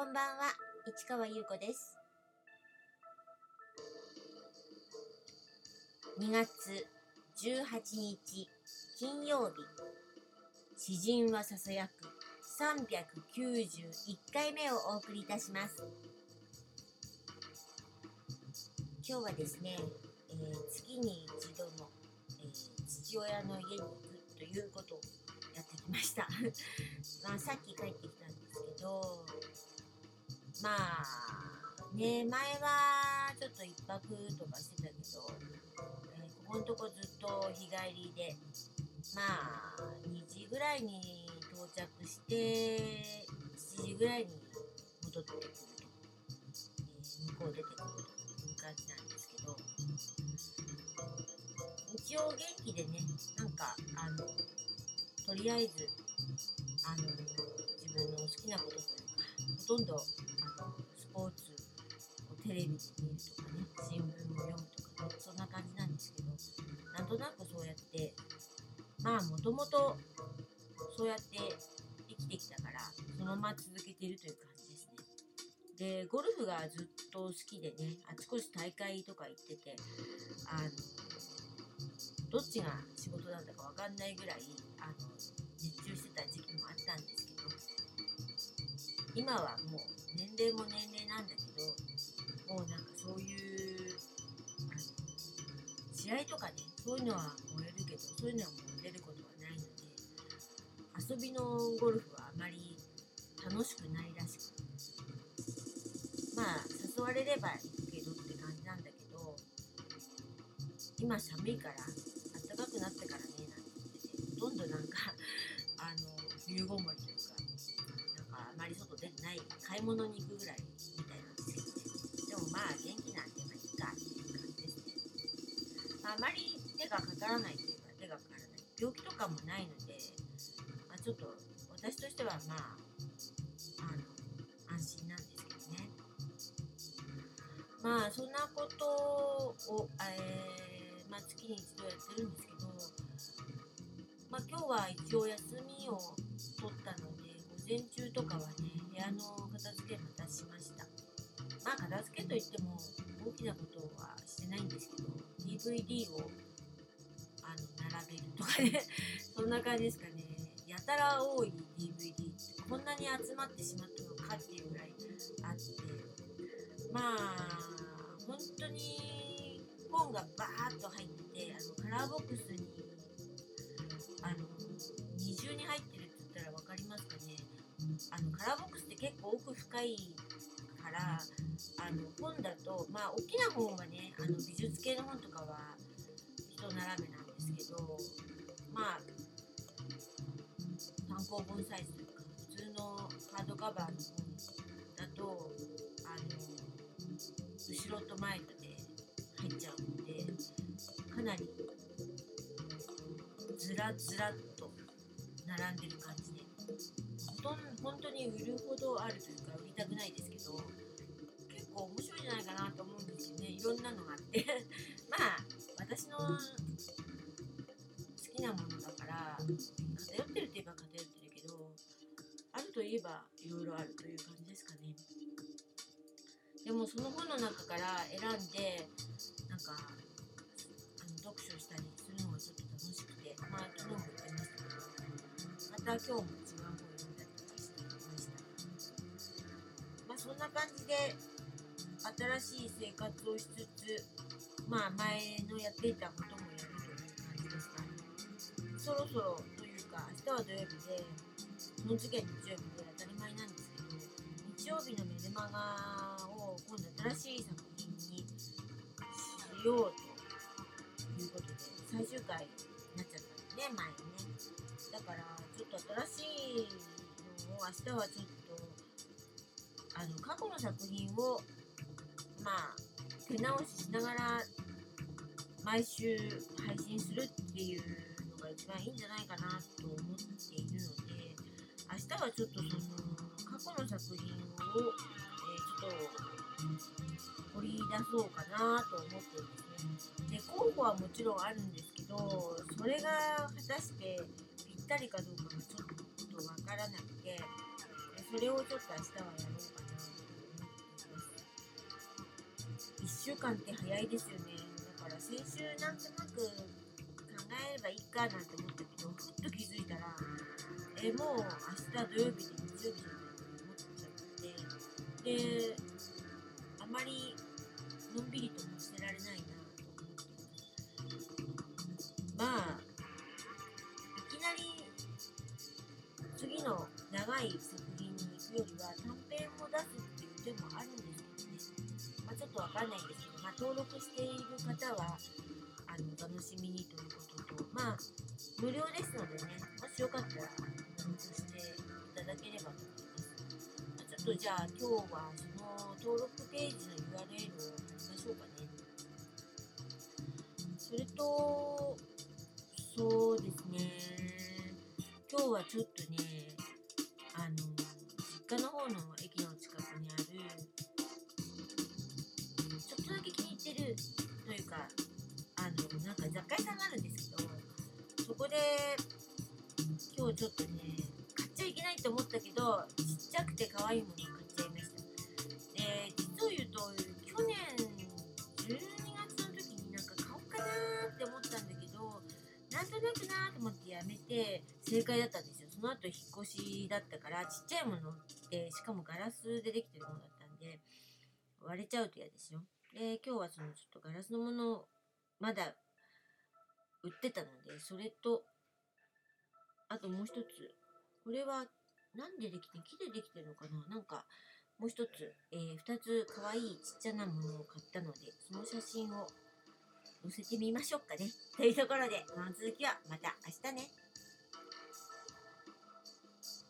こんばんは、市川優子です。2月18日金曜日、詩人はささやく391回目をお送りいたします。今日はですね、えー月に一度の、えー父親の家に行くということをやってきました。まあ、さっき帰ってきたんです、まあ、ね、前はちょっと一泊とかしてたけど、えーここのとこずっと日帰りで、まあ、2時ぐらいに到着して、7時ぐらいに戻ってくると、えー向こう出てくるという感じなんですけど、一応元気でね、なんか、あの、とりあえず、あの、自分の好きなことというか、ほとんど、ポーツをテレビで見るとかね、新聞を読むとかね、そんな感じなんですけど、なんとなくそうやって、まあ、もともと、そうやって生きてきたから、そのまま続けているという感じですね。で、ゴルフがずっと好きでね、あちこち大会とか行ってて、あの、どっちが仕事なんだかわかんないぐらい、あの、熱中してた時期もあったんですけど、今はもう年齢も年齢なんだけど、もうなんかそういう、試合とかね、そういうのは燃えるけど、そういうのはもう出ることはないので、遊びのゴルフはあまり楽しくないらしく、まあ、誘われれば行くけどって感じなんだけど、今寒いから、暖かくなってからね、なんて言ってて、ほとんどなんか、あの、冬ごもり買い物に行くぐらいみたいなんですけどね。でもまあ、元気なんで、まあいいかっていう感じですね。まあ、あまり手がかからないというか、手がかからない。病気とかもないので、まあ、ちょっと、私としてはまあ、あの、安心なんですけどね。まあ、そんなことを、えー、まあ、月に一度やってるんですけど、まあ、今日は一応休みを取ったので、午前中とかはね、部屋のまあ、片付けといっても、大きなことはしてないんですけど、DVD を、あの、並べるとかね、そんな感じですかね。やたら多い DVD って、こんなに集まってしまったのかっていうぐらいあって、まあ、本当に本がバーッと入ってて、あの、カラーボックスに、あの、二重に入ってるって言ったら分かりますかね。あの、カラーボックスって結構奥深いから、あの、本だと、まあ、大きな本はね、あの、美術系の本とかは、一並べなんですけど、まあ、単行本サイズというか、普通のハードカバーの本だと、あの、後ろと前とで入っちゃうので、かなりずらずらっと並んでる感じで、ほとん本当に売るほどあるというか、売りたくないですけど、結構面白いんじゃないかなと思うんですよね。いろんなのがあって。まあ、私の好きなものだから、偏ってるといえば偏ってるけど、あるといえばいろいろあるという感じですかね。でもその本の中から選んで、なんか、あの読書したりするのがちょっと楽しくて、まあ昨日も言ってましたけど、また今日も感じで、新しい生活をしつつ、まあ前のやっていたこともやるという感じですか。そろそろというか、明日は土曜日で、その次は日曜日で当たり前なんですけど、日曜日のメルマガを今度新しい作品にしようということで、最終回になっちゃったんですね、前にね。だから、ちょっと新しいのを明日はちょっと、あの、過去の作品を、まあ、手直ししながら、毎週配信するっていうのが一番いいんじゃないかなと思っているので、明日はちょっとその、過去の作品を、えーちょっと掘り出そうかなと思ってるんですね。で、候補はもちろんあるんですけど、それが果たしてぴったりかどうかがちょっとわからなくて、それをちょっと明日はやろうかな1週間って早いですよね。だから先週なんとなく考えればいいかなんて思ったけどふっと気づいたらえもう明日土曜日で日曜日じゃないって思っちゃって。であまりのんびりともしてられないなと思って。まあいきなり次の長い作品に行くよりは短編を出すっていう手もあるんです、ちょっとわかんないんですけど、まあ、登録している方はあの楽しみにということとまあ無料ですのでねもしよかったら登録していただければと思います、まあちょっとじゃあ今日はその登録ページの URL を貼りましょうかね。それとそうですね。今日はちょっとねあの実家の方の駅のというかあのなんか雑貨屋さんがあるんですけどそこで今日ちょっとね買っちゃいけないと思ったけどちっちゃくて可愛いものを買っちゃいました。で実を言うと去年12月の時になんか買おうかなーって思ったんだけどなんとなくなーと思ってやめて正解だったんですよ。その後引っ越しだったからちっちゃいものってしかもガラスでできてるものだったんで割れちゃうと嫌ですよ。で今日はそのちょっとガラスのものをまだ売ってたのでそれとあともう一つこれは何でできて木でできてるのかな？なんかもう一つ、えー、二つ可愛いちっちゃなものを買ったのでその写真を載せてみましょうかね。というところで、この続きはまた明日ね。